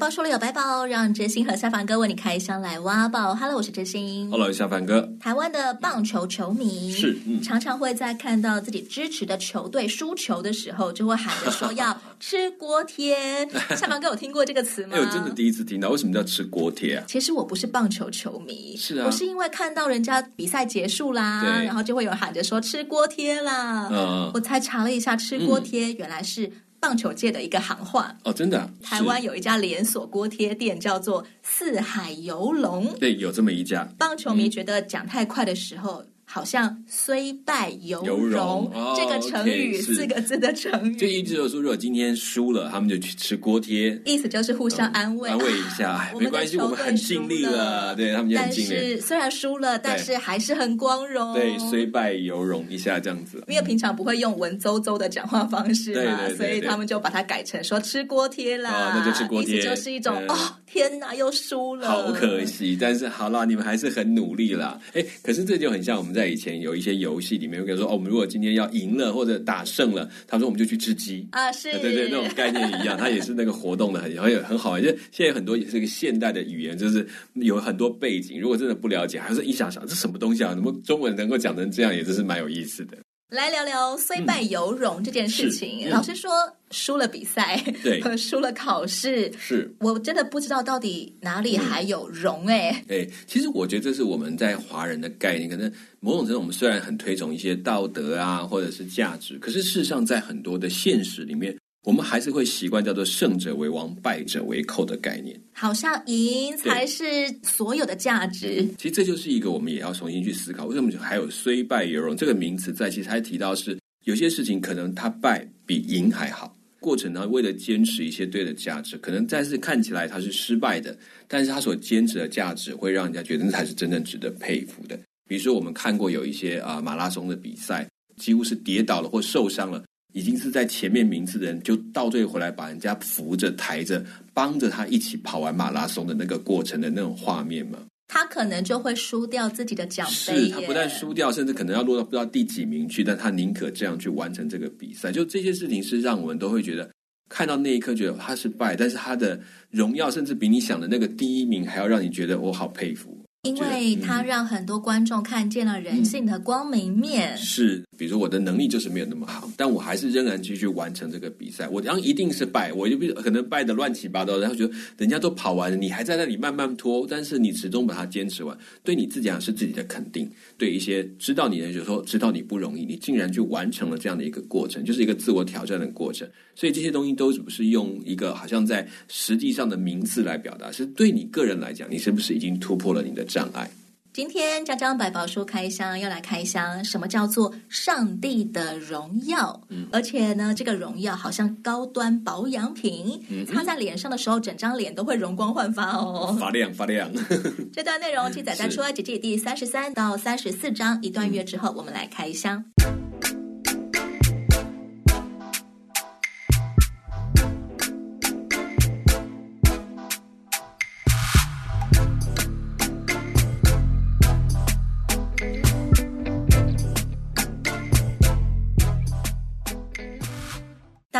百宝书里有百宝，让真心和夏凡哥为你开箱来挖宝。Hello，我是真心。Hello，夏凡哥。台湾的棒球球迷是、嗯、常常会在看到自己支持的球队输球的时候，就会喊着说要 吃锅贴。夏凡哥有听过这个词吗？哎，我真的第一次听到。为什么叫吃锅贴啊？其实我不是棒球球迷，是啊，我是因为看到人家比赛结束啦，然后就会有喊着说吃锅贴啦。嗯，我才查了一下，吃锅贴原来是。棒球界的一个行话哦，真的、啊。台湾有一家连锁锅贴店，叫做四海游龙。对，有这么一家。棒球迷觉得讲太快的时候。嗯好像虽败犹荣。这个成语四个字的成语，就意思就是说，如果今天输了，他们就去吃锅贴，意思就是互相安慰，安慰一下，没关系，我们很尽力了，对他们就很尽力。但是虽然输了，但是还是很光荣。对，虽败犹荣一下这样子，因为平常不会用文绉绉的讲话方式嘛，所以他们就把它改成说吃锅贴啦，那就吃锅贴，意思就是一种哦，天哪，又输了，好可惜。但是好了，你们还是很努力啦。哎，可是这就很像我们在以前有一些。游戏里面，我跟你说哦，我们如果今天要赢了或者打胜了，他说我们就去吃鸡啊，是，对对，那种概念一样，它也是那个活动的 很很很好玩。就现在很多也是一个现代的语言，就是有很多背景。如果真的不了解，还是一想想这什么东西啊？怎么中文能够讲成这样，也真是蛮有意思的。来聊聊虽败犹荣这件事情。嗯、老师说，输了比赛，对，输了考试，是我真的不知道到底哪里还有荣哎、欸。哎、嗯，其实我觉得这是我们在华人的概念，可能某种程度我们虽然很推崇一些道德啊，或者是价值，可是事实上在很多的现实里面。我们还是会习惯叫做“胜者为王，败者为寇”的概念，好像赢才是所有的价值。其实这就是一个我们也要重新去思考，为什么还有“虽败犹荣”这个名词在？其实还提到是有些事情可能他败比赢还好，过程呢为了坚持一些对的价值，可能再次看起来他是失败的，但是他所坚持的价值会让人家觉得那才是真正值得佩服的。比如说我们看过有一些啊马拉松的比赛，几乎是跌倒了或受伤了。已经是在前面名次的人，就倒退回来把人家扶着、抬着，帮着他一起跑完马拉松的那个过程的那种画面嘛。他可能就会输掉自己的奖杯。是他不但输掉，甚至可能要落到不知道第几名去，但他宁可这样去完成这个比赛。就这些事情是让我们都会觉得，看到那一刻觉得他是败，但是他的荣耀甚至比你想的那个第一名还要让你觉得我好佩服。因为他让很多观众看见了人性的光明面。嗯、是，比如说我的能力就是没有那么好，但我还是仍然继续完成这个比赛。我然后一定是败，我就不可能败得乱七八糟，然后觉得人家都跑完了，你还在那里慢慢拖，但是你始终把它坚持完，对你自己讲是自己的肯定。对一些知道你的人就说，知道你不容易，你竟然去完成了这样的一个过程，就是一个自我挑战的过程。所以这些东西都不是用一个好像在实际上的名字来表达，是对你个人来讲，你是不是已经突破了你的障碍？今天张张百宝书开箱要来开箱，什么叫做上帝的荣耀？嗯，而且呢，这个荣耀好像高端保养品，嗯，擦在脸上的时候，整张脸都会容光焕发哦，发亮发亮。这段内容记载在《出埃及记》第三十三到三十四章一段月之后，我们来开箱。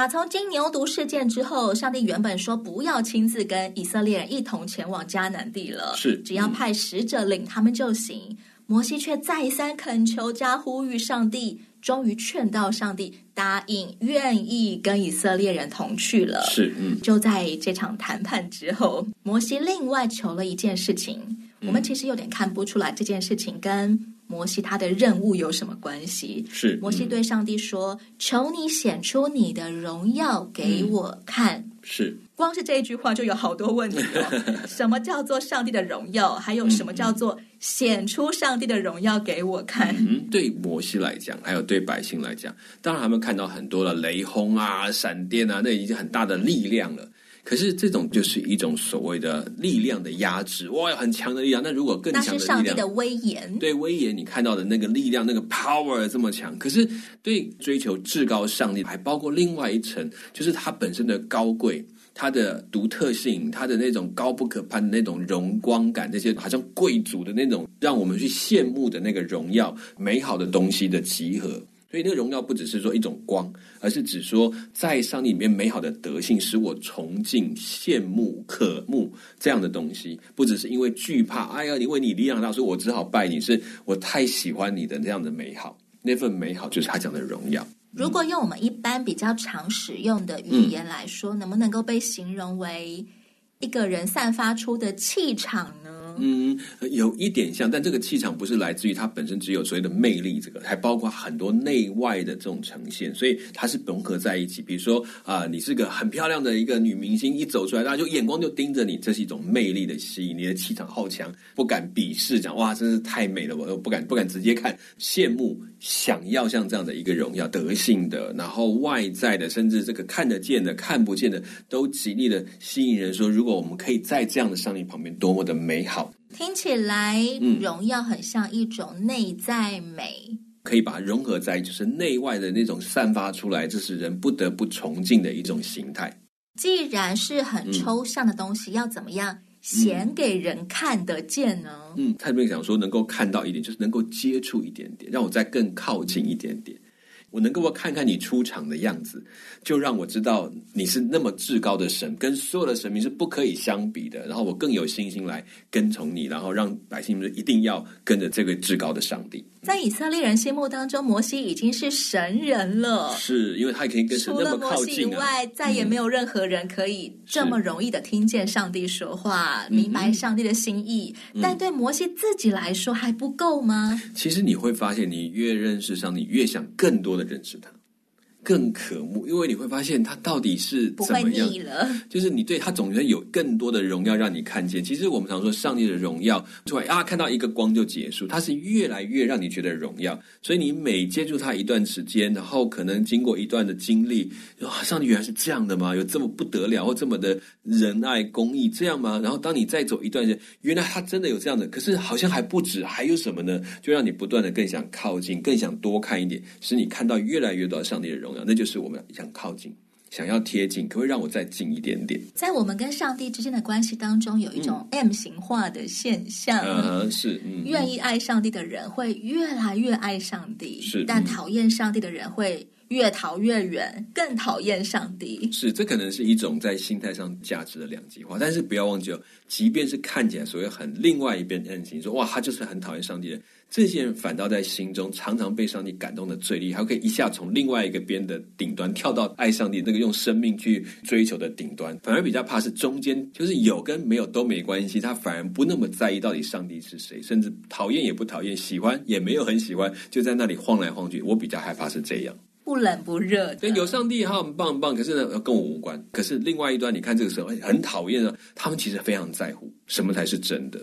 打从金牛犊事件之后，上帝原本说不要亲自跟以色列人一同前往迦南地了，是只要派使者领他们就行。摩西却再三恳求加呼吁上帝，终于劝到上帝答应，愿意跟以色列人同去了。是，嗯，就在这场谈判之后，摩西另外求了一件事情，嗯，我们其实有点看不出来这件事情跟。摩西他的任务有什么关系？是摩西对上帝说：“嗯、求你显出你的荣耀给我看。嗯”是光是这一句话就有好多问题了。什么叫做上帝的荣耀？还有什么叫做显出上帝的荣耀给我看？嗯，对摩西来讲，还有对百姓来讲，当然他们看到很多的雷轰啊、闪电啊，那已经很大的力量了。可是这种就是一种所谓的力量的压制，哇，很强的力量。那如果更强的力量，那是上帝的威严。对，威严，你看到的那个力量，那个 power 这么强。可是对追求至高上帝，还包括另外一层，就是它本身的高贵。它的独特性，它的那种高不可攀的那种荣光感，那些好像贵族的那种让我们去羡慕的那个荣耀、美好的东西的集合。所以，那个荣耀不只是说一种光，而是指说在上帝里面美好的德性，使我崇敬、羡慕、渴慕这样的东西。不只是因为惧怕，哎呀，因为你力量大，所以我只好拜你。是我太喜欢你的这样的美好，那份美好就是他讲的荣耀。如果用我们一般比较常使用的语言来说，嗯、能不能够被形容为一个人散发出的气场嗯，有一点像，但这个气场不是来自于它本身只有所谓的魅力，这个还包括很多内外的这种呈现，所以它是融合在一起。比如说啊、你是个很漂亮的一个女明星，一走出来，大家就眼光就盯着你，这是一种魅力的吸引，你的气场好强，不敢鄙视，讲哇，真是太美了，我都不敢不敢直接看，羡慕，想要像这样的一个荣耀，德性的，然后外在的，甚至这个看得见的、看不见的，都极力的吸引人。说，如果我们可以在这样的上帝旁边，多么的美好。听起来，荣耀很像一种内在美，嗯，可以把它融合在，就是内外的那种散发出来，这是人不得不崇敬的一种形态。既然是很抽象的东西，嗯，要怎么样显给人看得见呢？嗯，他这边讲说，能够看到一点，就是能够接触一点点，让我再更靠近一点点。我能够不看看你出场的样子，就让我知道你是那么至高的神，跟所有的神明是不可以相比的。然后我更有信心来跟从你，然后让百姓们一定要跟着这个至高的上帝。在以色列人心目当中，摩西已经是神人了，是因为他也可以跟神那么靠近啊。除了摩西以外，再也没有任何人可以这么容易的听见上帝说话，明白上帝的心意。嗯。但对摩西自己来说还不够吗？其实你会发现，你越认识上帝，越想更多认识他。更渴慕，因为你会发现他到底是怎么样。就是你对他总觉得有更多的荣耀让你看见。其实我们常说上帝的荣耀，对啊，看到一个光就结束，它是越来越让你觉得荣耀。所以你每接触他一段时间，然后可能经过一段的经历，哇，上帝原来是这样的吗？有这么不得了，或这么的仁爱公义这样吗？然后当你再走一段时间，原来他真的有这样的，可是好像还不止，还有什么呢？就让你不断的更想靠近，更想多看一点，使你看到越来越多上帝的荣耀。那就是我们想靠近，想要贴近，可不可以让我再近一点点？在我们跟上帝之间的关系当中，有一种 M 型化的现象。嗯，呃、是，嗯，愿意爱上帝的人会越来越爱上帝，是，但讨厌上帝的人会越逃越远，更讨厌上帝。是，这可能是一种在心态上价值的两极化。但是不要忘记哦，即便是看起来所谓很另外一边 M 型，说哇，他就是很讨厌上帝的。这些人反倒在心中常常被上帝感动的最厉害，可以一下从另外一个边的顶端跳到爱上帝那个用生命去追求的顶端。反而比较怕是中间，就是有跟没有都没关系，他反而不那么在意到底上帝是谁，甚至讨厌也不讨厌，喜欢也没有很喜欢，就在那里晃来晃去。我比较害怕是这样，不冷不热。对，有上帝他很棒很棒，可是呢跟我无关。可是另外一端，你看这个时候很讨厌啊，他们其实非常在乎什么才是真的。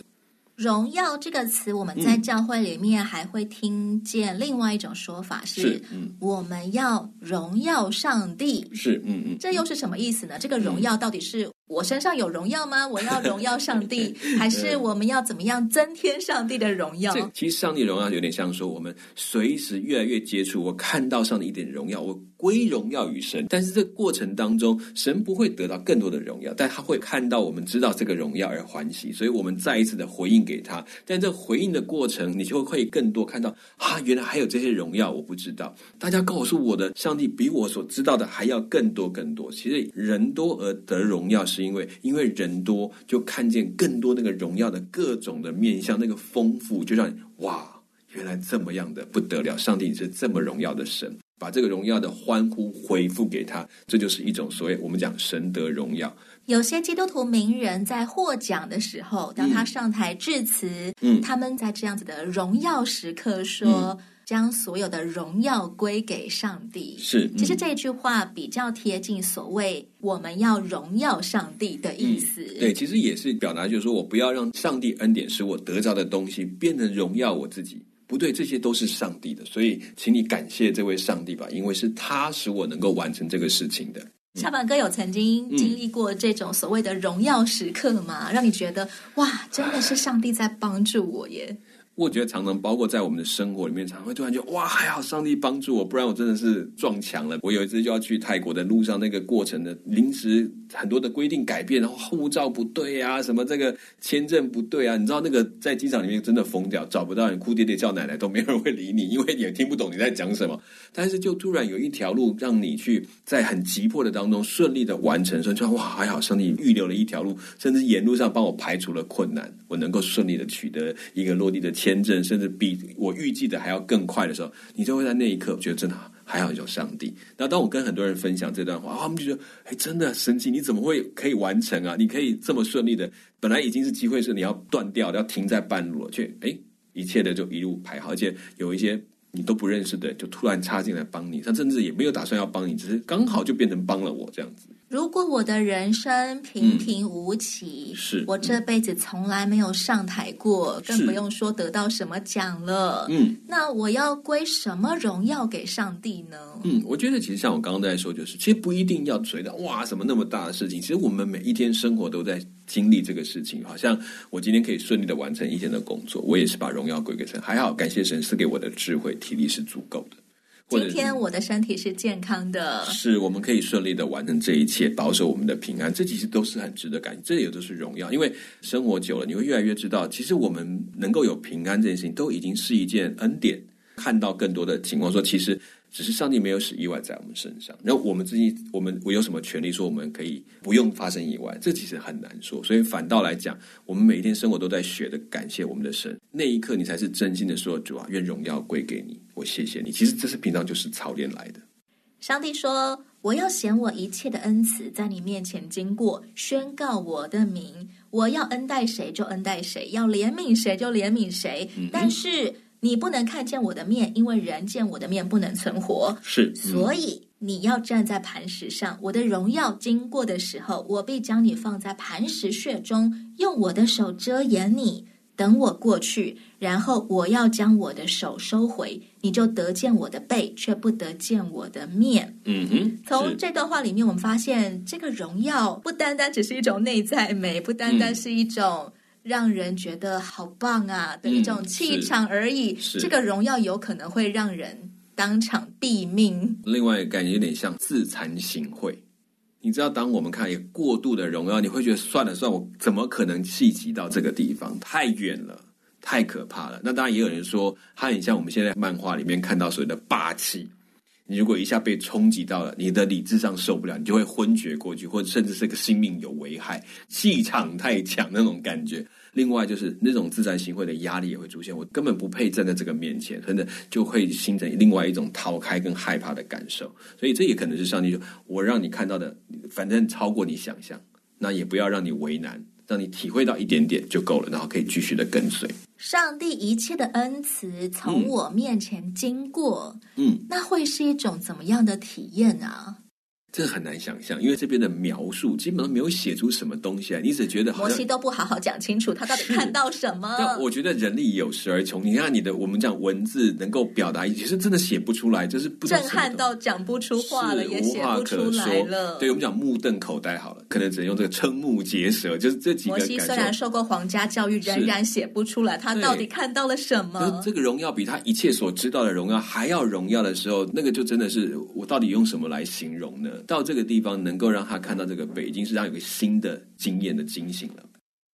荣耀这个词，我们在教会里面还会听见另外一种说法是，是嗯，我们要荣耀上帝，是，嗯嗯，这又是什么意思呢？这个荣耀到底是？我身上有荣耀吗？我要荣耀上帝，还是我们要怎么样增添上帝的荣耀？其实上帝荣耀有点像说，我们随时越来越接触，我看到上帝一点荣耀，我归荣耀于神。但是这过程当中，神不会得到更多的荣耀，但他会看到我们知道这个荣耀而欢喜，所以我们再一次的回应给他。但这回应的过程，你就会更多看到啊，原来还有这些荣耀，我不知道。大家告诉我的上帝比我所知道的还要更多更多。其实人多而得荣耀是。是因为因为人多，就看见更多那个荣耀的各种的面向，那个丰富，就让你哇，原来这么样的不得了！上帝是这么荣耀的神，把这个荣耀的欢呼回复给他，这就是一种所谓我们讲神得荣耀。有些基督徒名人在获奖的时候，当他上台致辞，嗯，他们在这样子的荣耀时刻说。嗯将所有的荣耀归给上帝。是，其实这句话比较贴近所谓我们要荣耀上帝的意思。嗯，对，其实也是表达，就是说我不要让上帝恩典使我得着的东西变成荣耀我自己。不对，这些都是上帝的，所以请你感谢这位上帝吧，因为是他使我能够完成这个事情的。小板哥有曾经经历过这种所谓的荣耀时刻吗？嗯、让你觉得哇，真的是上帝在帮助我耶。我觉得常常包括在我们的生活里面，常常会突然就哇，还好上帝帮助我，不然我真的是撞墙了。我有一次就要去泰国的路上，那个过程的临时很多的规定改变，然后护照不对啊，什么这个签证不对啊，你知道那个在机场里面真的疯掉，找不到人，哭爹爹叫奶奶都没有人会理你，因为也听不懂你在讲什么。但是就突然有一条路让你去在很急迫的当中顺利的完成，所以就哇，还好上帝预留了一条路，甚至沿路上帮我排除了困难，我能够顺利的取得一个落地的签。签证甚至比我预计的还要更快的时候，你就会在那一刻觉得真的还好有上帝。那当我跟很多人分享这段话，他们就觉得哎，真的神奇！你怎么会可以完成啊？你可以这么顺利的，本来已经是机会是你要断掉，要停在半路了，却哎，一切的就一路排好，而且有一些你都不认识的，就突然插进来帮你，他甚至也没有打算要帮你，只是刚好就变成帮了我这样子。如果我的人生平平无奇，嗯、是我这辈子从来没有上台过，更不用说得到什么奖了。嗯，那我要归什么荣耀给上帝呢？嗯，我觉得其实像我刚刚在说，就是其实不一定要觉得哇什么那么大的事情，其实我们每一天生活都在经历这个事情。好像我今天可以顺利的完成一天的工作，我也是把荣耀归给神，还好感谢神赐给我的智慧体力是足够的。今天我的身体是健康的，是我们可以顺利的完成这一切，保守我们的平安，这其实都是很值得感谢，这也都是荣耀。因为生活久了，你会越来越知道，其实我们能够有平安这件事情，都已经是一件恩典。看到更多的情况，说其实。只是上帝没有使意外在我们身上，那我们自己，我们我有什么权利说我们可以不用发生意外？这其实很难说。所以反倒来讲，我们每一天生活都在学的感谢我们的神，那一刻你才是真心的说：“主啊，愿荣耀归给你，我谢谢你。”其实这是平常就是操练来的。上帝说：“我要显我一切的恩慈在你面前经过，宣告我的名。我要恩待谁就恩待谁，要怜悯谁就怜悯谁。嗯”但是。你不能看见我的面，因为人见我的面不能存活。是，所以你要站在磐石上。我的荣耀经过的时候，我必将你放在磐石穴中，用我的手遮掩你，等我过去。然后我要将我的手收回，你就得见我的背，却不得见我的面。嗯哼。从这段话里面，我们发现这个荣耀不单单只是一种内在美，不单单是一种。嗯让人觉得好棒啊的一种气场而已，嗯、这个荣耀有可能会让人当场毙命。另外，感觉有点像自惭形秽。你知道，当我们看一个过度的荣耀，你会觉得算了算了，我怎么可能企及到这个地方？太远了，太可怕了。那当然，也有人说，它很像我们现在漫画里面看到所谓的霸气。你如果一下被冲击到了，你的理智上受不了，你就会昏厥过去，或者甚至是个性命有危害，气场太强那种感觉。另外就是那种自惭形秽的压力也会出现，我根本不配站在这个面前，真的就会形成另外一种逃开跟害怕的感受。所以这也可能是上帝说，我让你看到的，反正超过你想象，那也不要让你为难，让你体会到一点点就够了，然后可以继续的跟随。上帝一切的恩慈从我面前经过，嗯，那会是一种怎么样的体验啊？这很难想象，因为这边的描述基本上没有写出什么东西来，你只觉得摩西都不好好讲清楚他到底看到什么。但我觉得人力有时而穷，你看你的我们讲文字能够表达，其实真的写不出来，就是不震撼到讲不出话了，也写不出来了。对，我们讲目瞪口呆好了，可能只能用这个瞠目结舌，就是这几个。摩西虽然受过皇家教育，仍然写不出来他到底看到了什么。这个荣耀比他一切所知道的荣耀还要荣耀的时候，那个就真的是我到底用什么来形容呢？到这个地方能够让他看到这个背，已经是让有个新的经验的惊醒了。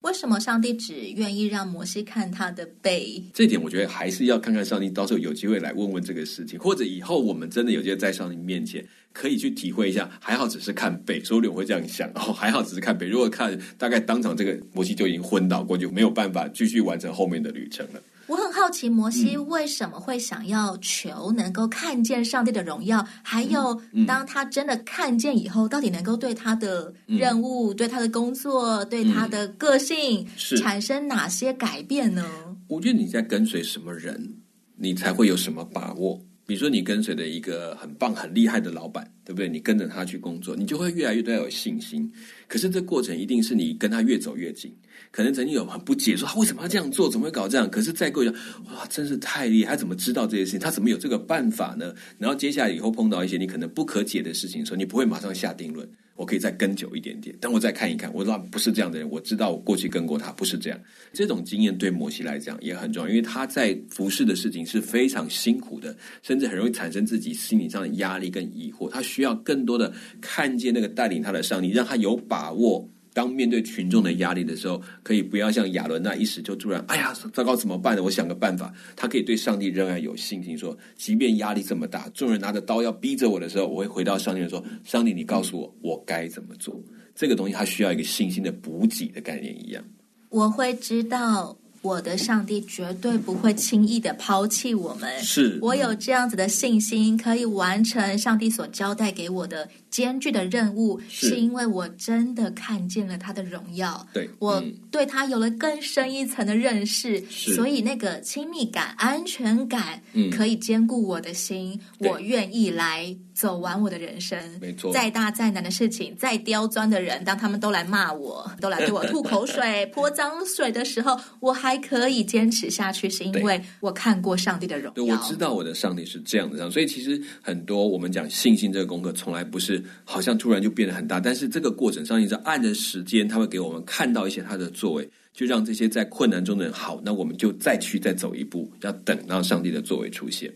为什么上帝只愿意让摩西看他的背？这点我觉得还是要看看上帝，到时候有机会来问问这个事情，或者以后我们真的有机会在上帝面前可以去体会一下。还好只是看背，所以我会这样想哦，还好只是看背。如果看大概当场这个摩西就已经昏倒过，就没有办法继续完成后面的旅程了。我很好奇，摩西为什么会想要求能够看见上帝的荣耀？还有，当他真的看见以后，到底能够对他的任务、对他的工作、对他的个性产生哪些改变呢？我觉得你在跟随什么人，你才会有什么把握。比如说，你跟随的一个很棒、很厉害的老板，对不对？你跟着他去工作，你就会越来越对他有信心。可是这过程一定是你跟他越走越近，可能曾经有很不解，说他为什么要这样做，怎么会搞这样？可是再过一下，哇，真是太厉害，他怎么知道这些事情？他怎么有这个办法呢？然后接下来以后碰到一些你可能不可解的事情的时候，你不会马上下定论。我可以再跟久一点点，但我再看一看。我知道不是这样的人，我知道我过去跟过他，不是这样。这种经验对摩西来讲也很重要，因为他在服侍的事情是非常辛苦的，甚至很容易产生自己心理上的压力跟疑惑。他需要更多的看见那个带领他的上帝，让他有把握。当面对群众的压力的时候，可以不要像亚伦那一时就突然，哎呀，糟糕，怎么办呢？我想个办法。他可以对上帝仍然有信心，说，即便压力这么大，众人拿着刀要逼着我的时候，我会回到上帝说，上帝，你告诉我，我该怎么做？这个东西，他需要一个信心的补给的概念一样。我会知道。我的上帝绝对不会轻易的抛弃我们。是我有这样子的信心，可以完成上帝所交代给我的艰巨的任务，是，是因为我真的看见了他的荣耀。对，我对他有了更深一层的认识，所以那个亲密感、安全感，可以兼顾我的心。嗯、我愿意来。走完我的人生，没错。再大再难的事情，再刁钻的人，当他们都来骂我，都来对我吐口水、泼脏水的时候，我还可以坚持下去，是因为我看过上帝的荣耀。对，我知道我的上帝是这样的，所以其实很多我们讲信心这个功课，从来不是好像突然就变得很大，但是这个过程上，你是按着时间，他会给我们看到一些他的作为，就让这些在困难中的人好，那我们就再去再走一步，要等到上帝的作为出现。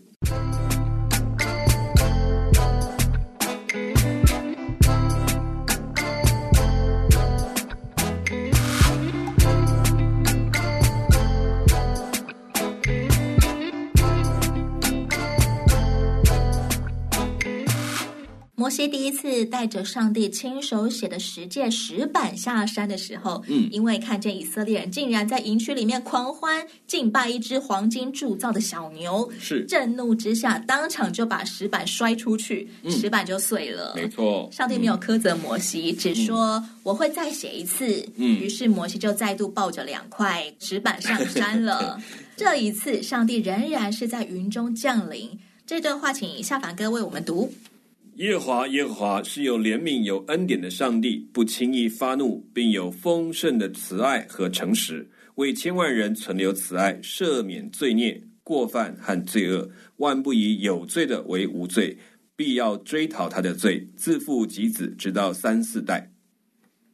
摩西第一次带着上帝亲手写的十诫石板下山的时候，嗯，因为看见以色列人竟然在营区里面狂欢敬拜一只黄金铸造的小牛，是震怒之下当场就把石板摔出去，嗯、石板就碎了。没错，上帝没有苛责摩西，嗯、只说我会再写一次。嗯，于是摩西就再度抱着两块石板上山了。这一次，上帝仍然是在云中降临。这段话，请夏凡哥为我们读。耶和华，耶和华是有怜悯、有恩典的上帝，不轻易发怒，并有丰盛的慈爱和诚实，为千万人存留慈爱，赦免罪孽、过犯和罪恶，万不以有罪的为无罪，必要追讨他的罪，自父及子，直到三四代。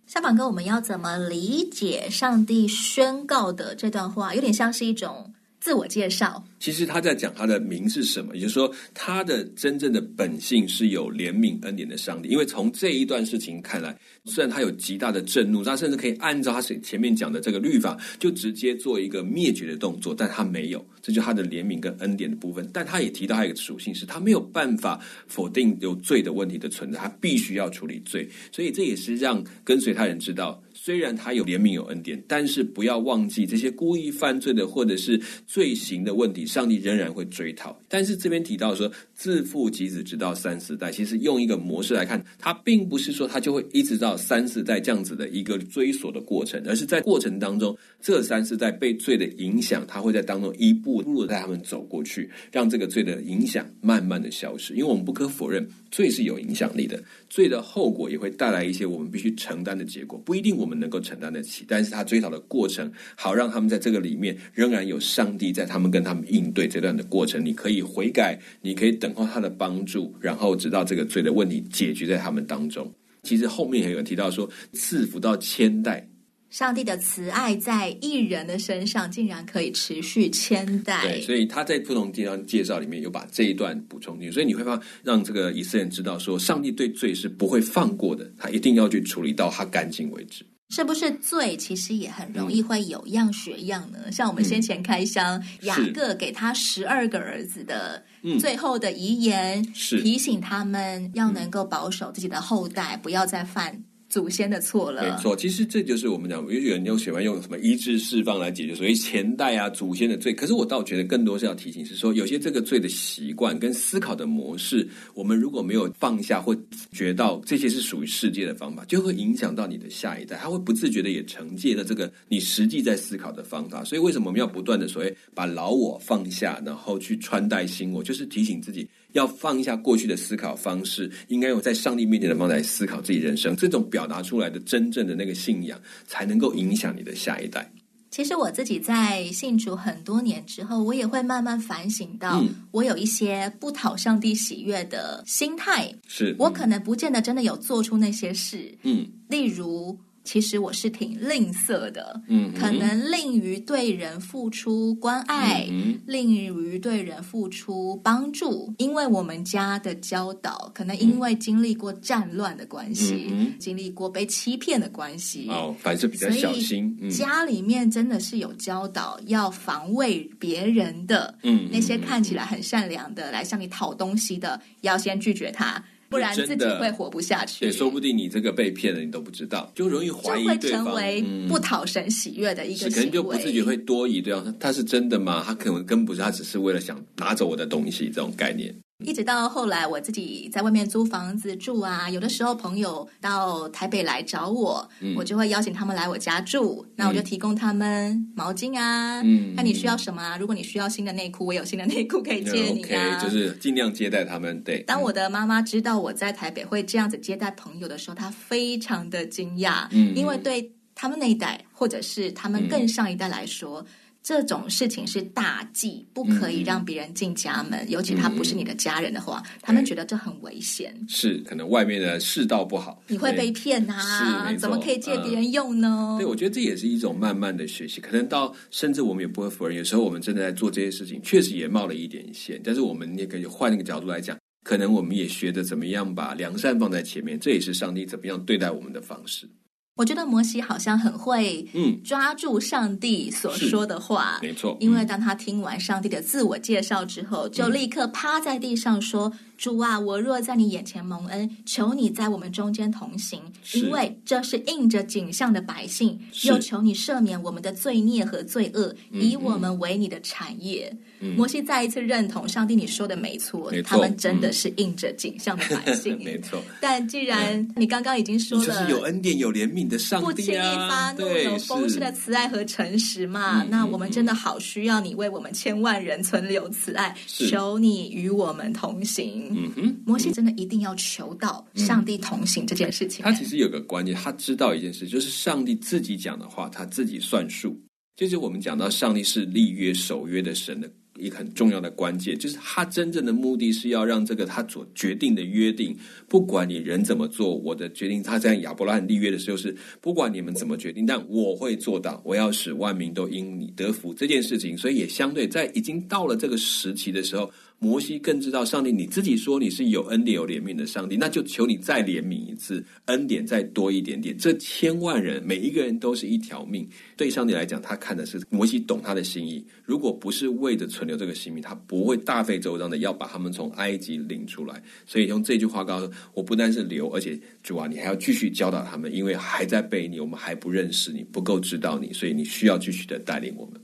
夏榜哥，我们要怎么理解上帝宣告的这段话？有点像是一种。自我介绍，其实他在讲他的名是什么，也就是说，他的真正的本性是有怜悯恩典的上帝。因为从这一段事情看来，虽然他有极大的震怒，他甚至可以按照他前面讲的这个律法，就直接做一个灭绝的动作，但他没有，这就是他的怜悯跟恩典的部分。但他也提到他一个属性，是他没有办法否定有罪的问题的存在，他必须要处理罪，所以这也是让跟随他人知道。虽然他有怜悯有恩典，但是不要忘记这些故意犯罪的或者是罪行的问题，上帝仍然会追讨。但是这边提到说，自负及子直到三四代，其实用一个模式来看，他并不是说他就会一直到三四代这样子的一个追索的过程，而是在过程当中，这三四代被罪的影响，他会在当中一步步的带他们走过去，让这个罪的影响慢慢的消失。因为我们不可否认，罪是有影响力的，罪的后果也会带来一些我们必须承担的结果，不一定我们。能够承担得起，但是他追讨的过程，好让他们在这个里面仍然有上帝在他们跟他们应对这段的过程，你可以悔改，你可以等候他的帮助，然后直到这个罪的问题解决在他们当中。其实后面也有提到说，赐福到千代。上帝的慈爱在一人的身上竟然可以持续千代，对，所以他在不同地方介绍里面有把这一段补充进去，所以你会发让这个以色列人知道说，上帝对罪是不会放过的，他一定要去处理到他干净为止。是不是罪其实也很容易会有样学样呢？嗯、像我们先前开箱，嗯、雅各给他十二个儿子的最后的遗言，是。提醒他们要能够保守自己的后代，不要再犯。祖先的错了，没错。其实这就是我们讲，有些人又喜欢用什么一致释放来解决所谓前代啊、祖先的罪。可是我倒觉得更多是要提醒，是说有些这个罪的习惯跟思考的模式，我们如果没有放下或觉到这些是属于世界的方法，就会影响到你的下一代，他会不自觉的也承接了这个你实际在思考的方法。所以为什么我们要不断的所谓把老我放下，然后去穿戴新我，就是提醒自己。要放下过去的思考方式，应该用在上帝面前的方式来思考自己人生。这种表表达出来的真正的那个信仰，才能够影响你的下一代。其实我自己在信主很多年之后，我也会慢慢反省到，我有一些不讨上帝喜悦的心态。是我可能不见得真的有做出那些事。嗯，例如。其实我是挺吝啬的，嗯，可能吝于对人付出关爱，嗯，吝于对人付出帮助。因为我们家的教导，可能因为经历过战乱的关系，嗯，经历过被欺骗的关系，哦，反正比较小心。嗯，家里面真的是有教导要防卫别人的，嗯，那些看起来很善良的来向你讨东西的，要先拒绝他。不然自己会活不下去。对，说不定你这个被骗了，你都不知道，就容易怀疑对方，就会成为不讨神喜悦的一个行为。可能就不自己会多疑，对方他是真的吗？他可能根本不是，他只是为了想拿走我的东西，这种概念。一直到后来，我自己在外面租房子住啊，有的时候朋友到台北来找我，嗯、我就会邀请他们来我家住，那我就提供他们毛巾啊，嗯，看你需要什么啊？如果你需要新的内裤，我有新的内裤可以借你啊。OK，就是尽量接待他们。对，当我的妈妈知道我在台北会这样子接待朋友的时候，她非常的惊讶，嗯，因为对他们那一代或者是他们更上一代来说。嗯这种事情是大忌，不可以让别人进家门，嗯、尤其他不是你的家人的话，嗯、他们觉得这很危险。是，可能外面的世道不好，你会被骗啊！是，怎么可以借别人用呢？嗯、对，我觉得这也是一种慢慢的学习。可能到甚至我们也不会否认，有时候我们真的在做这些事情，确实也冒了一点险。但是我们也可以换一个角度来讲，可能我们也学着怎么样把良善放在前面，这也是上帝怎么样对待我们的方式。我觉得摩西好像很会，嗯，抓住上帝所说的话，没错。因为当他听完上帝的自我介绍之后，就立刻趴在地上说。主啊，我若在你眼前蒙恩，求你在我们中间同行，因为这是印着景象的百姓。又求你赦免我们的罪孽和罪恶，以我们为你的产业。嗯、摩西再一次认同上帝，你说的没错，没错，他们真的是印着景象的百 姓。没错。但既然你刚刚已经说了，就是有恩典、有怜悯的上帝、啊，不轻易发怒，有丰盛的慈爱和诚实嘛？那我们真的好需要你为我们千万人存留慈爱，求你与我们同行。嗯哼，摩西真的一定要求到上帝同行这件事情。他其实有个关键，他知道一件事，就是上帝自己讲的话，他自己算数。就是我们讲到上帝是立约守约的神的。一个很重要的关键，就是他真正的目的是要让这个他所决定的约定，不管你人怎么做，我的决定，他在亚伯拉罕立约的时候是，不管你们怎么决定，但我会做到，我要使万民都因你得福这件事情。所以也相对在已经到了这个时期的时候，摩西更知道上帝你自己说你是有恩典有怜悯的上帝，那就求你再怜悯一次，恩典再多一点点。这千万人每一个人都是一条命，对上帝来讲，他看的是摩西懂他的心意。如果不是为着存留这个性命，他不会大费周章的要把他们从埃及领出来。所以用这句话告诉我，不但是留，而且主啊，你还要继续教导他们，因为还在背你，我们还不认识你，不够知道你，所以你需要继续的带领我们。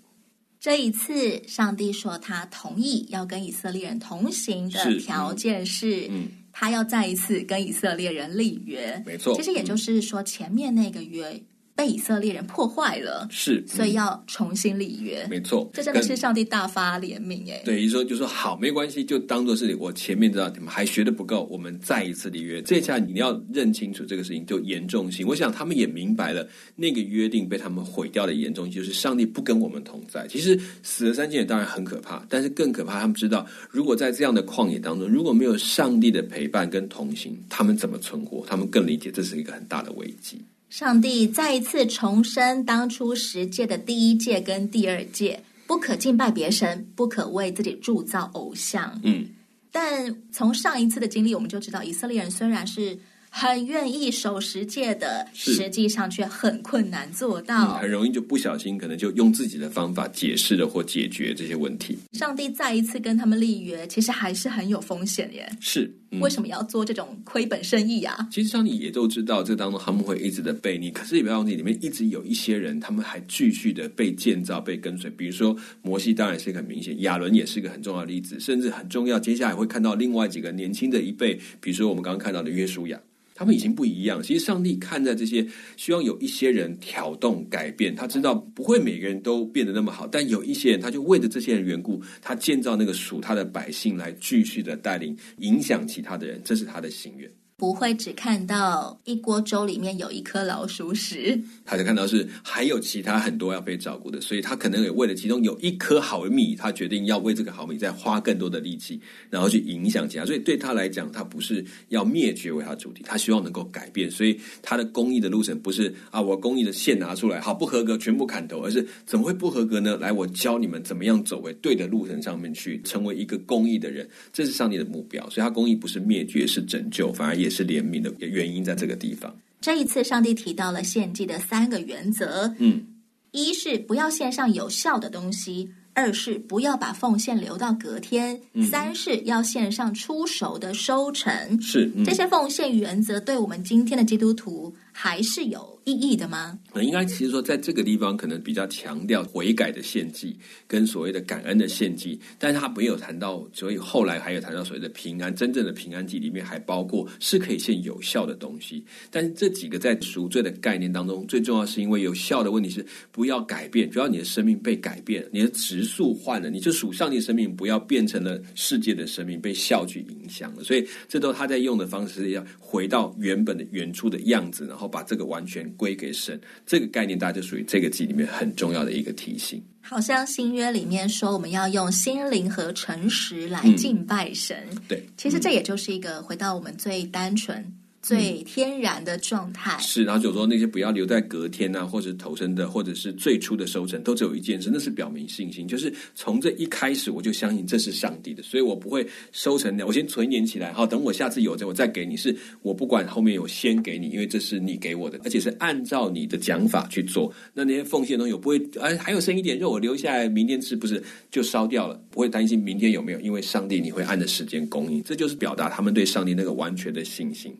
这一次，上帝说他同意要跟以色列人同行的条件是，嗯，他要再一次跟以色列人立约。没错，其实也就是说，前面那个约。被以色列人破坏了，是，所以要重新立约。没错，这真的是上帝大发怜悯哎。对，于说就说好，没关系，就当做是我前面知道你们还学的不够，我们再一次立约。这下你要认清楚这个事情就严重性。我想他们也明白了那个约定被他们毁掉的严重性，就是上帝不跟我们同在。其实死了三千年当然很可怕，但是更可怕，他们知道如果在这样的旷野当中，如果没有上帝的陪伴跟同行，他们怎么存活？他们更理解这是一个很大的危机。上帝再一次重申当初十诫的第一诫跟第二诫：不可敬拜别神，不可为自己铸造偶像。嗯，但从上一次的经历，我们就知道，以色列人虽然是。很愿意守十诫的，实际上却很困难做到，嗯，很容易就不小心，可能就用自己的方法解释了或解决这些问题。上帝再一次跟他们立约，其实还是很有风险耶。是，嗯，为什么要做这种亏本生意啊？其实像你也都知道，这当中他们会一直的背你，可是也不要忘记，里面一直有一些人，他们还继续的被建造、被跟随。比如说摩西，当然是一个很明显；亚伦也是一个很重要的例子，甚至很重要。接下来会看到另外几个年轻的一辈，比如说我们刚刚看到的约书亚。他们已经不一样。其实上帝看在这些，希望有一些人挑动改变。他知道不会每个人都变得那么好，但有一些人，他就为着这些人缘故，他建造那个属他的百姓来继续的带领、影响其他的人。这是他的心愿。不会只看到一锅粥里面有一颗老鼠屎，他就看到是还有其他很多要被照顾的，所以他可能也为了其中有一颗好米，他决定要为这个好米再花更多的力气，然后去影响其他。所以对他来讲，他不是要灭绝为他主题，他希望能够改变。所以他的公益的路程不是啊，我公益的线拿出来，好不合格全部砍头，而是怎么会不合格呢？来，我教你们怎么样走为对的路程上面去，成为一个公益的人，这是上帝的目标。所以他公益不是灭绝，是拯救，反而也。是怜悯的原因，在这个地方。这一次，上帝提到了献祭的三个原则：嗯，一是不要献上有效的东西；二是不要把奉献留到隔天；嗯、三是要献上出熟的收成。是、嗯、这些奉献原则，对我们今天的基督徒还是有意义的吗？那应该其实说，在这个地方可能比较强调悔改的献祭跟所谓的感恩的献祭，但是他没有谈到，所以后来还有谈到所谓的平安，真正的平安祭里面还包括是可以献有效的东西。但是这几个在赎罪的概念当中，最重要是因为有效的问题是不要改变，只要你的生命被改变，你的植素换了，你就属上帝生命不要变成了世界的生命被效去影响了。所以这都他在用的方式要回到原本的原初的样子，呢后把这个完全归给神。这个概念，大家就属于这个集里面很重要的一个提醒。好像新约里面说，我们要用心灵和诚实来敬拜神。嗯、对，其实这也就是一个回到我们最单纯。最天然的状态、嗯、是，然后就说那些不要留在隔天啊，或者头生的，或者是最初的收成，都只有一件事，那是表明信心，就是从这一开始我就相信这是上帝的，所以我不会收成的，我先存一点起来，好，等我下次有这我再给你，是我不管后面有先给你，因为这是你给我的，而且是按照你的讲法去做。那那些奉献的东西我不会，哎，还有剩一点肉，我留下来明天吃，不是就烧掉了，不会担心明天有没有，因为上帝你会按着时间供应，这就是表达他们对上帝那个完全的信心。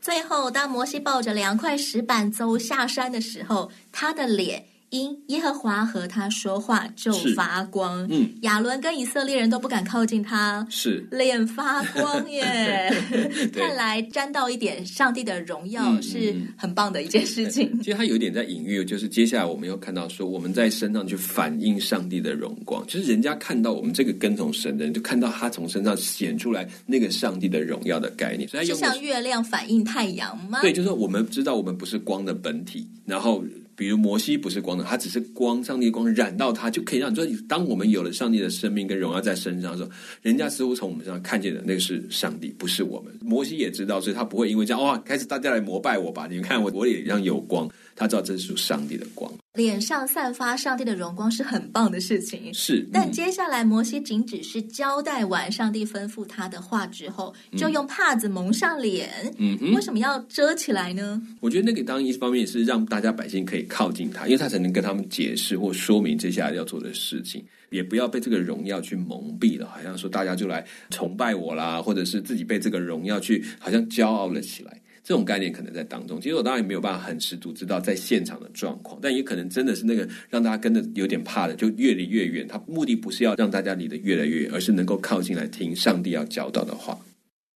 最后，当摩西抱着两块石板走下山的时候，他的脸。因耶和华和他说话就发光，嗯，亚伦跟以色列人都不敢靠近他，是脸发光耶。看来沾到一点上帝的荣耀是很棒的一件事情。其实他有一点在隐喻，就是接下来我们又看到说，我们在身上去反映上帝的荣光，就是人家看到我们这个跟从神的人，就看到他从身上显出来那个上帝的荣耀的概念。所以就像月亮反映太阳吗？对，就是我们知道我们不是光的本体，然后。比如摩西不是光的，他只是光，上帝光染到他，就可以让你说，当我们有了上帝的生命跟荣耀在身上的时候，人家似乎从我们身上看见的那个是上帝，不是我们。摩西也知道，所以他不会因为这样哇，开始大家来膜拜我吧？你们看我我也一样有光，他知道这是属上帝的光。脸上散发上帝的荣光是很棒的事情，是。但接下来摩西仅只是交代完上帝吩咐他的话之后，就用帕子蒙上脸。嗯哼，为什么要遮起来呢？我觉得那个当一方面是让大家百姓可以靠近他，因为他才能跟他们解释或说明接下来要做的事情，也不要被这个荣耀去蒙蔽了，好像说大家就来崇拜我啦，或者是自己被这个荣耀去好像骄傲了起来。这种概念可能在当中，其实我当然也没有办法很十足知道在现场的状况，但也可能真的是那个让大家跟着有点怕的，就越离越远。他目的不是要让大家离得越来越远，而是能够靠近来听上帝要教导的话。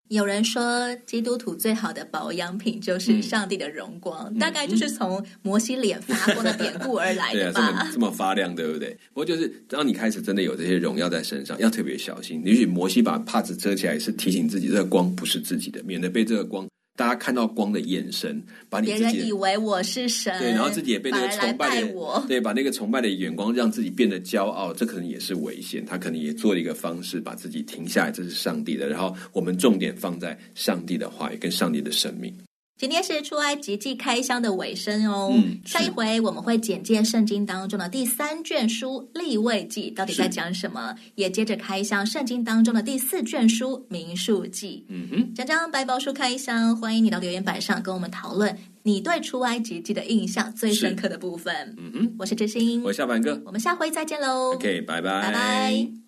有人说，基督徒最好的保养品就是上帝的荣光，嗯、大概就是从摩西脸发光的典故而来的吧。对啊，这么这么发亮，对不对？不过就是当你开始真的有这些荣耀在身上，要特别小心。也许摩西把帕子遮起来，是提醒自己这个光不是自己的，免得被这个光。大家看到光的眼神，把你自己别人以为我是神，对，然后自己也被那个崇拜的，我对，把那个崇拜的眼光让自己变得骄傲，这可能也是危险。他可能也做了一个方式，把自己停下来，这是上帝的。然后我们重点放在上帝的话语跟上帝的生命。今天是出埃及记开箱的尾声哦。嗯、下一回我们会简介圣经当中的第三卷书立位记到底在讲什么，也接着开箱圣经当中的第四卷书民数记。嗯哼，讲讲白宝书开箱，欢迎你到留言板上跟我们讨论你对出埃及记的印象最深刻的部分。嗯哼，我是知心，我是小凡哥，我们下回再见喽。OK，拜拜，拜拜。